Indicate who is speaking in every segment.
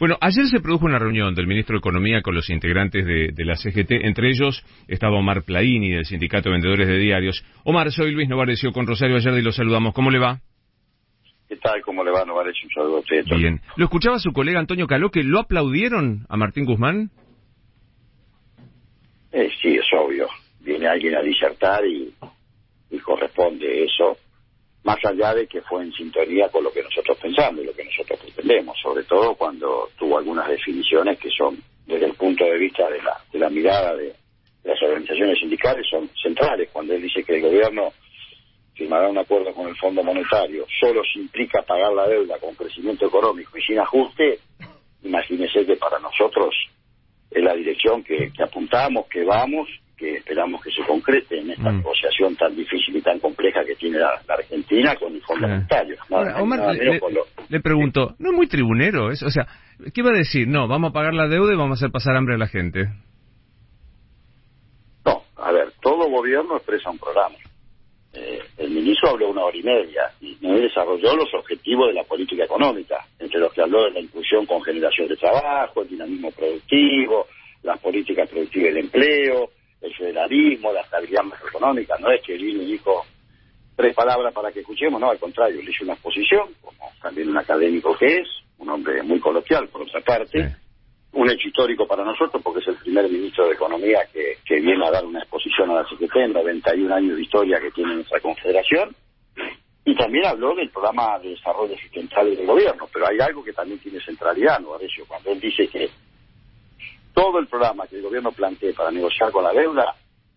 Speaker 1: Bueno, ayer se produjo una reunión del ministro de Economía con los integrantes de, la CGT. Entre ellos estaba Omar Plaini, del Sindicato de Vendedores de Diarios. Omar, soy Luis Novarecio con Rosario Ayerdi y lo saludamos. ¿Cómo le va?
Speaker 2: ¿Qué tal? ¿Cómo le va, Novarecio? Un saludo a usted.
Speaker 1: Bien. ¿Lo escuchaba su colega Antonio Caló que lo aplaudieron a Martín Guzmán?
Speaker 2: Eh, sí, es obvio. Viene alguien a disertar y corresponde eso más allá de que fue en sintonía con lo que nosotros pensamos y lo que nosotros pretendemos, sobre todo cuando tuvo algunas definiciones que son, desde el punto de vista de la, de la mirada de, las organizaciones sindicales, son centrales. Cuando él dice que el gobierno firmará un acuerdo con el Fondo Monetario solo si implica pagar la deuda con crecimiento económico y sin ajuste, imagínese que para nosotros es la dirección que, que apuntamos, que vamos que esperamos que se concrete en esta mm. negociación tan difícil y tan compleja que tiene la, Argentina con el Fondo Monetario.
Speaker 1: Omar, le, pregunto, ¿no es muy tribunero eso? O sea, ¿qué va a decir? No, vamos a pagar la deuda y vamos a hacer pasar hambre a la gente.
Speaker 2: No, a ver, todo gobierno expresa un programa. Eh, el ministro habló una hora y media y no desarrolló los objetivos de la política económica, entre los que habló de la inclusión con generación de trabajo, el dinamismo productivo, las políticas productivas del empleo, el federalismo, la estabilidad macroeconómica. No es que vino y dijo tres palabras para que escuchemos, no, al contrario, le hizo una exposición, como también un académico que es, un hombre muy coloquial por otra parte, un hecho histórico para nosotros porque es el primer ministro de Economía que, que viene a dar una exposición a la CGT en 91 años de historia que tiene nuestra confederación. Y también habló del programa de desarrollo sustentable del gobierno, pero hay algo que también tiene centralidad, ¿no, Cuando él dice que todo el programa que el gobierno plantea para negociar con la deuda,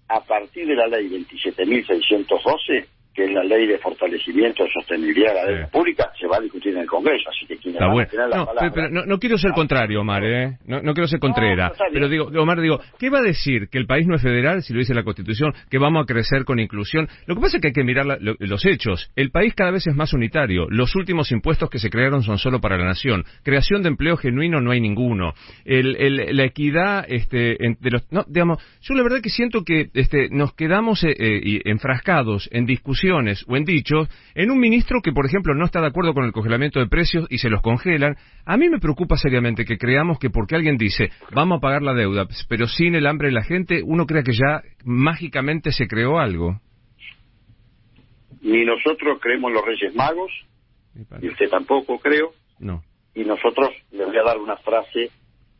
Speaker 2: a partir de la ley 27.612, que es la ley de fortalecimiento sostenibilidad de la deuda pública, se va a discutir en el Congreso. Así que quien va a tener la
Speaker 1: no, Pero no, quiero ser contrario, Omar, ¿eh? No, quiero ser contrera. pero digo, Omar, digo, ¿qué va a decir? ¿Que el país no es federal, si lo dice la Constitución? ¿Que vamos a crecer con inclusión? Lo que pasa es que hay que mirar los hechos. El país cada vez es más unitario. Los últimos impuestos que se crearon son solo para la nación. Creación de empleo genuino no hay ninguno. El, la equidad este, de los... No, digamos, yo la verdad que siento que este, nos quedamos eh, eh, enfrascados en discusión o en dichos en un ministro que, por ejemplo, no está de acuerdo con el congelamiento de precios y se los congelan. A mí me preocupa seriamente que creamos que porque alguien dice vamos a pagar la deuda, pero sin el hambre de la gente, uno crea que ya mágicamente se creó algo.
Speaker 2: Ni nosotros creemos en los Reyes Magos, y usted tampoco creo.
Speaker 1: No.
Speaker 2: Y nosotros le voy a dar una frase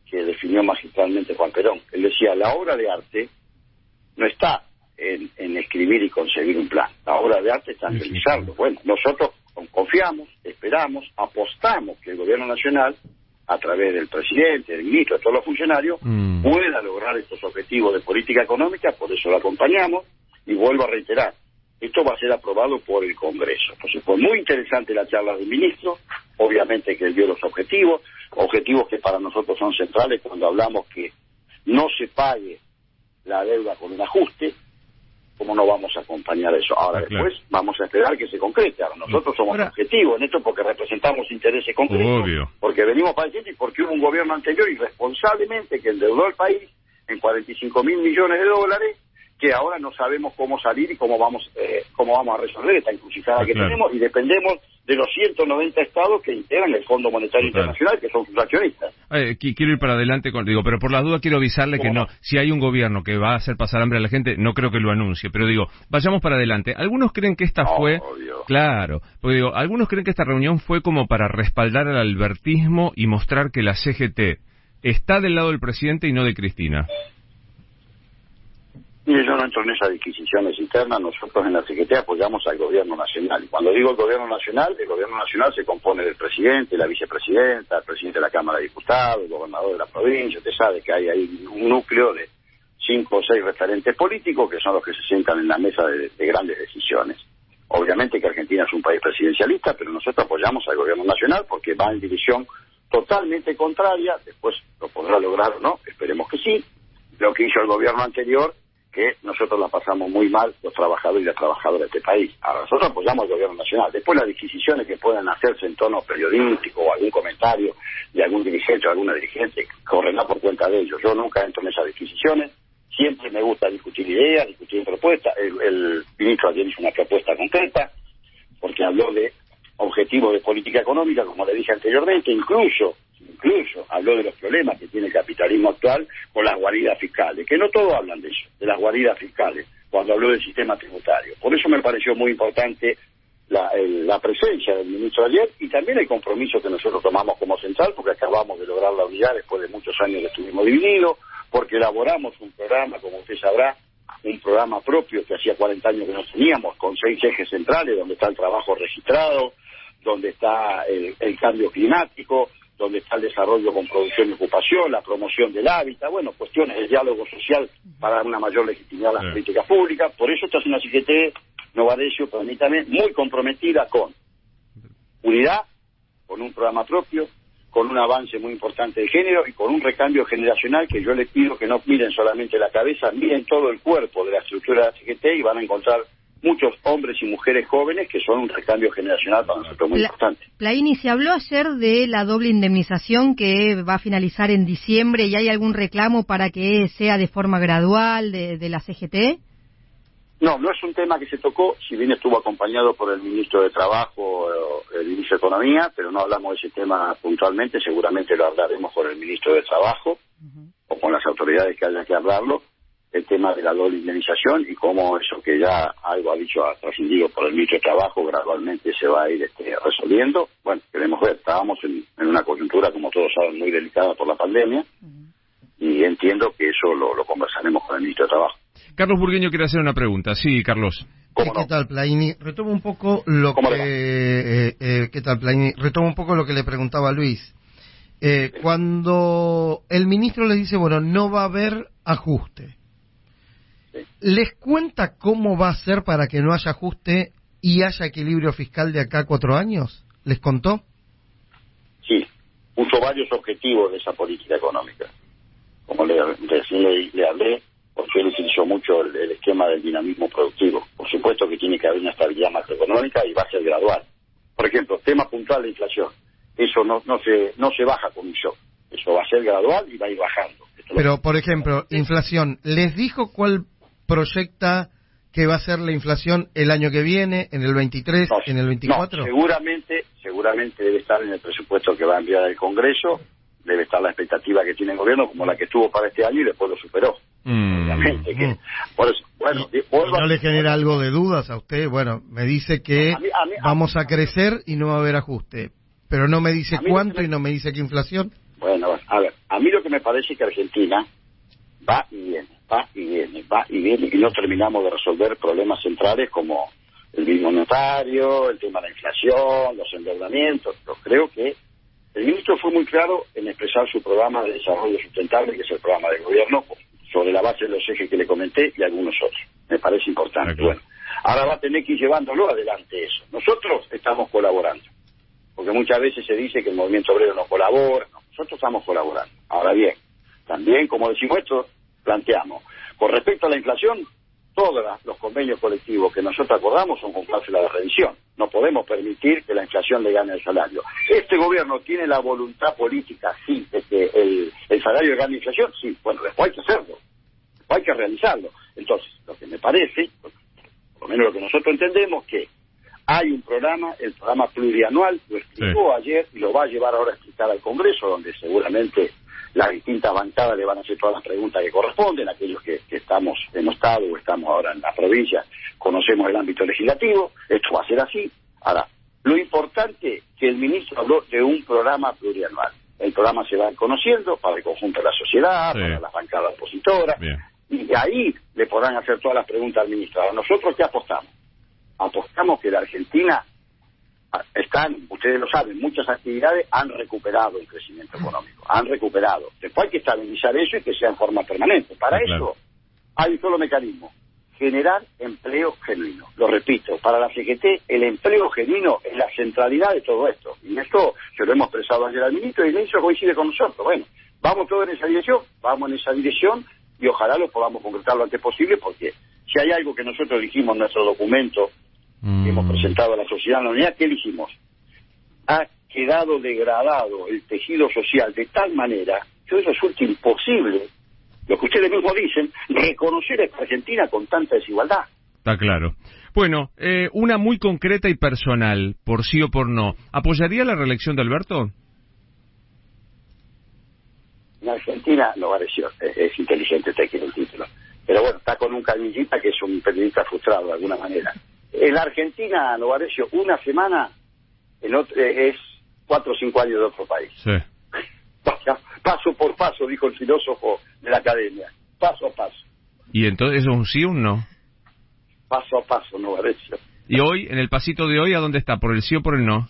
Speaker 2: que definió magistralmente Juan Perón. Él decía, la obra de arte no está en, escribir y conseguir un plan. La obra de arte está en realizarlo. Bueno, nosotros confiamos, esperamos, apostamos que el gobierno nacional, a través del presidente, del ministro, de todos los funcionarios, mm. pueda lograr estos objetivos de política económica, por eso lo acompañamos, y vuelvo a reiterar, esto va a ser aprobado por el Congreso. Entonces fue muy interesante la charla del ministro, obviamente que él dio los objetivos, objetivos que para nosotros son centrales cuando hablamos que no se pague la deuda con un ajuste, ¿cómo no vamos a acompañar eso? Ahora ah, después vamos a esperar que se concrete. Ahora nosotros somos objetivos en esto porque representamos intereses concretos, porque venimos padeciendo y porque hubo un gobierno anterior irresponsablemente que endeudó al país en 45 mil millones de dólares que ahora no sabemos cómo salir y cómo vamos eh, cómo vamos a resolver esta encrucijada ah, que tenemos y dependemos de los 190 estados que integran el Fondo Monetario Internacional, que son sus accionistas.
Speaker 1: Eh, quiero ir para adelante con, digo, pero por las dudas quiero avisarle que no, si hay un gobierno que va a hacer pasar hambre a la gente, no creo que lo anuncie, pero digo, vayamos para adelante. Algunos creen que esta fue, claro, porque digo, algunos creen que esta reunión fue como para respaldar al albertismo y mostrar que la CGT está del lado del presidente y no de Cristina.
Speaker 2: Mire, yo no entro en esas disquisiciones internas, nosotros en la CGT apoyamos al gobierno nacional. Y cuando digo el gobierno nacional, el gobierno nacional se compone del presidente, la vicepresidenta, el presidente de la Cámara de Diputados, el gobernador de la provincia, usted sabe que hay ahí un núcleo de cinco o seis referentes políticos que son los que se sientan en la mesa de, grandes decisiones. Obviamente que Argentina es un país presidencialista, pero nosotros apoyamos al gobierno nacional porque va en dirección totalmente contraria, después lo podrá lograr o no, esperemos que sí, lo que hizo el gobierno anterior que nosotros la pasamos muy mal los trabajadores y las trabajadoras de este país. Ahora, nosotros apoyamos al gobierno nacional. Después las disquisiciones que puedan hacerse en tono periodístico o algún comentario de algún dirigente o alguna dirigente correrá por cuenta de ellos. Yo nunca entro en esas disquisiciones. Siempre me gusta discutir ideas, discutir propuestas. El, el ministro ayer hizo una propuesta concreta porque habló de objetivos de política económica, como le dije anteriormente, incluso incluso habló de los problemas que tiene el capitalismo actual con las guaridas fiscales, que no todos hablan de eso, de las guaridas fiscales, cuando habló del sistema tributario. Por eso me pareció muy importante la, presencia del ministro ayer y también el compromiso que nosotros tomamos como central, porque acabamos de lograr la unidad después de muchos años que estuvimos divididos, porque elaboramos un programa, como usted sabrá, un programa propio que hacía 40 años que no teníamos, con seis ejes centrales, donde está el trabajo registrado, donde está el, cambio climático, donde está el desarrollo con producción y ocupación, la promoción del hábitat, bueno, cuestiones de diálogo social para dar una mayor legitimidad a las políticas públicas. Por eso esta es una CGT, Novadecio, permítame, muy comprometida con unidad, con un programa propio, con un avance muy importante de género y con un recambio generacional que yo les pido que no miren solamente la cabeza, miren todo el cuerpo de la estructura de la CGT y van a encontrar muchos hombres y mujeres jóvenes que son un recambio generacional para nosotros muy importante.
Speaker 3: Plaini, se habló ayer de la doble indemnización que va a finalizar en diciembre y hay algún reclamo para que sea de forma gradual de, de la CGT.
Speaker 2: No, no es un tema que se tocó, si bien estuvo acompañado por el ministro de Trabajo, eh, el ministro de Economía, pero no hablamos de ese tema puntualmente, seguramente lo hablaremos con el ministro de Trabajo o con las autoridades que haya que hablarlo, el tema de la doble indemnización y cómo eso que ya algo ha dicho, ha trascendido por el ministro de Trabajo, gradualmente se va a ir este, resolviendo. Bueno, queremos ver, estábamos en, una coyuntura, como todos saben, muy delicada por la pandemia y entiendo que eso lo conversaremos con el ministro de Trabajo.
Speaker 1: Carlos Burgueño quiere hacer una pregunta. Sí, Carlos.
Speaker 4: ¿Qué tal, Plaini? Retomo un poco lo que eh, eh, ¿qué tal, Plaini? Retomo un poco lo que le preguntaba Luis. Eh, cuando el ministro le dice, bueno, no va a haber ajuste, ¿les cuenta cómo va a ser para que no haya ajuste y haya equilibrio fiscal de acá a cuatro años? ¿Les contó?
Speaker 2: Sí, puso varios objetivos de esa política económica. Como le, le, le hablé, porque él utilizó mucho el, esquema del dinamismo productivo. Por supuesto que tiene que haber una estabilidad macroeconómica y va a ser gradual. Por ejemplo, tema puntual de inflación. Eso no, no, se, no se baja con un shock. Eso va a ser gradual y va a ir bajando.
Speaker 4: Pero, por ejemplo, inflación, ¿les dijo cuál proyecta que va a ser la inflación el año que viene, en el 23, en el 24?
Speaker 2: No, seguramente, seguramente debe estar en el presupuesto que va a enviar el Congreso, debe estar la expectativa que tiene el gobierno como la que estuvo para este año y después lo superó. Mm. Mm.
Speaker 4: bueno, ¿No le genera algo de dudas a usted? Bueno, me dice que vamos a crecer y no va a haber ajuste, pero no me dice cuánto y no me dice qué inflación.
Speaker 2: Bueno, a ver, a mí lo que me parece es que Argentina va y viene, va y viene, va y viene, y no terminamos de resolver problemas centrales como el mismo notario, el tema de la inflación, los endeudamientos. Yo creo que el ministro fue muy claro en expresar su programa de desarrollo sustentable, que es el programa del gobierno, sobre la base de los ejes que le comenté y algunos otros. Me parece importante. Bueno, ahora va a tener que ir llevándolo adelante eso. Nosotros estamos colaborando, porque muchas veces se dice que el movimiento obrero no colabora. nosotros estamos colaborando. Ahora bien, también, como decimos esto, planteamos, con respecto a la inflación, todos los convenios colectivos que nosotros acordamos son con cláusula de revisión. No podemos permitir que la inflación le gane el salario. Este gobierno tiene la voluntad política, sí, de que el, el salario le gane inflación, sí, bueno, después hay que hacerlo. Hay que realizarlo. Entonces, lo que me parece, por lo menos lo que nosotros entendemos, que hay un programa, el programa plurianual, lo explicó ayer y lo va a llevar ahora a explicar al Congreso, donde seguramente las distintas bancadas le van a hacer todas las preguntas que corresponden, aquellos que, estamos en Estado o estamos ahora en la provincia, conocemos el ámbito legislativo, esto va a ser así. Ahora, lo importante que el ministro habló de un programa plurianual. El programa se va conociendo para el conjunto de la sociedad, para las bancadas opositoras, y ahí le podrán hacer todas las preguntas al ministro. nosotros qué apostamos? Apostamos que la Argentina están, ustedes lo saben, muchas actividades han recuperado el crecimiento económico, han recuperado. Después hay que estabilizar eso y que sea en forma permanente. Para eso hay un solo mecanismo, generar empleo genuino. Lo repito, para la CGT el empleo genuino es la centralidad de todo esto. Y esto se lo hemos expresado ayer al ministro y el ministro coincide con nosotros. Bueno, vamos todos en esa dirección, vamos en esa dirección y ojalá lo podamos concretar lo antes posible porque si hay algo que nosotros dijimos en nuestro documento que hemos mm. presentado a la sociedad en la unidad, ¿qué dijimos? Ha quedado degradado el tejido social de tal manera que hoy resulta imposible, lo que ustedes mismos dicen, reconocer a esta Argentina con tanta desigualdad.
Speaker 1: Está claro. Bueno, eh, una muy concreta y personal, por sí o por no. ¿Apoyaría la reelección de Alberto?
Speaker 2: en Argentina, no pareció, es, es inteligente, te quiere el título. Pero bueno, está con un canillita que es un periodista frustrado de alguna manera. En la Argentina, Novarecio, una semana en otro, eh, es cuatro o cinco años de otro país.
Speaker 1: Sí.
Speaker 2: Paso por paso, dijo el filósofo de la academia. Paso a paso.
Speaker 1: ¿Y entonces es un sí o un no?
Speaker 2: Paso a paso, Novarecio.
Speaker 1: ¿Y hoy, en el pasito de hoy, a dónde está? ¿Por el sí o por el no?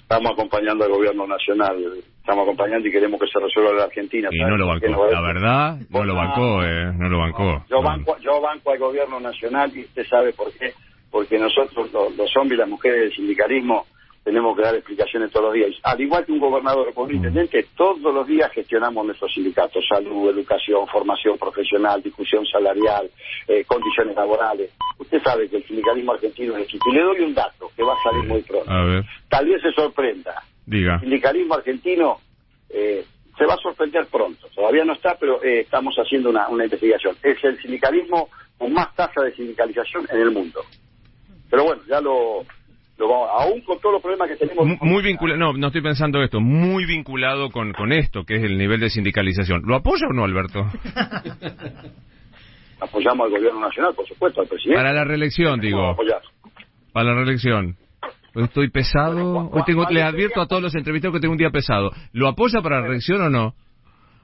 Speaker 2: Estamos acompañando al gobierno nacional, estamos acompañando y queremos que se resuelva la Argentina.
Speaker 1: Y no lo bancó, la verdad, no lo bancó, eh, no lo bancó.
Speaker 2: Yo, banco, yo banco al gobierno nacional y usted sabe por qué, porque nosotros, los, los hombres y las mujeres del sindicalismo, tenemos que dar explicaciones todos los días. Al igual que un gobernador o un intendente, todos los días gestionamos nuestros sindicatos, salud, educación, formación profesional, discusión salarial, eh, condiciones laborales. Usted sabe que el sindicalismo argentino es equipo. Y le doy un dato que va a salir muy pronto.
Speaker 1: A ver.
Speaker 2: Tal vez se sorprenda.
Speaker 1: Diga.
Speaker 2: El sindicalismo argentino eh, se va a sorprender pronto. Todavía no está, pero eh, estamos haciendo una, una investigación. Es el sindicalismo con más tasa de sindicalización en el mundo. Pero bueno, ya lo aún con todos los problemas que tenemos.
Speaker 1: Muy, vinculado, no, no estoy pensando esto, muy vinculado con, con esto, que es el nivel de sindicalización. ¿Lo apoya o no, Alberto?
Speaker 2: Apoyamos al gobierno nacional, por supuesto, al presidente.
Speaker 1: Para la reelección, digo. Para la reelección. Hoy estoy pesado. Hoy tengo, le advierto a todos los entrevistados que tengo un día pesado. ¿Lo apoya para la reelección o no?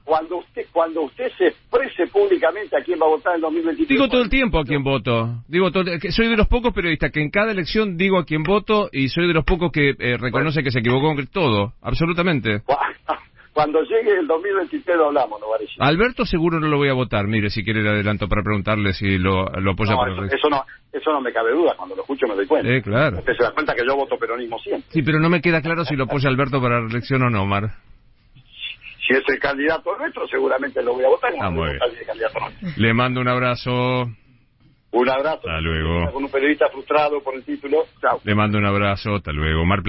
Speaker 2: Cuando usted cuando usted se exprese públicamente a quién va a votar en 2023.
Speaker 1: Digo todo el tiempo a quién voto. Digo soy de los pocos periodistas que en cada elección digo a quién voto y soy de los pocos que eh, reconoce que se equivocó con todo, absolutamente.
Speaker 2: Cuando llegue el 2023 lo hablamos, ¿no, parece?
Speaker 1: Alberto seguro no lo voy a votar. Mire, si quiere le adelanto para preguntarle si lo, lo apoya
Speaker 2: para eso, eso no eso no me cabe duda. Cuando lo escucho me doy cuenta.
Speaker 1: Eh, claro.
Speaker 2: Usted se da cuenta que yo voto peronismo siempre.
Speaker 1: Sí, pero no me queda claro si lo apoya Alberto para la elección o no, Omar
Speaker 2: si es el candidato nuestro, seguramente lo voy a votar.
Speaker 1: Ah, Le mando un abrazo.
Speaker 2: Un abrazo.
Speaker 1: Hasta luego.
Speaker 2: Con un periodista frustrado por el título. Chao.
Speaker 1: Le mando un abrazo. Hasta luego. Mar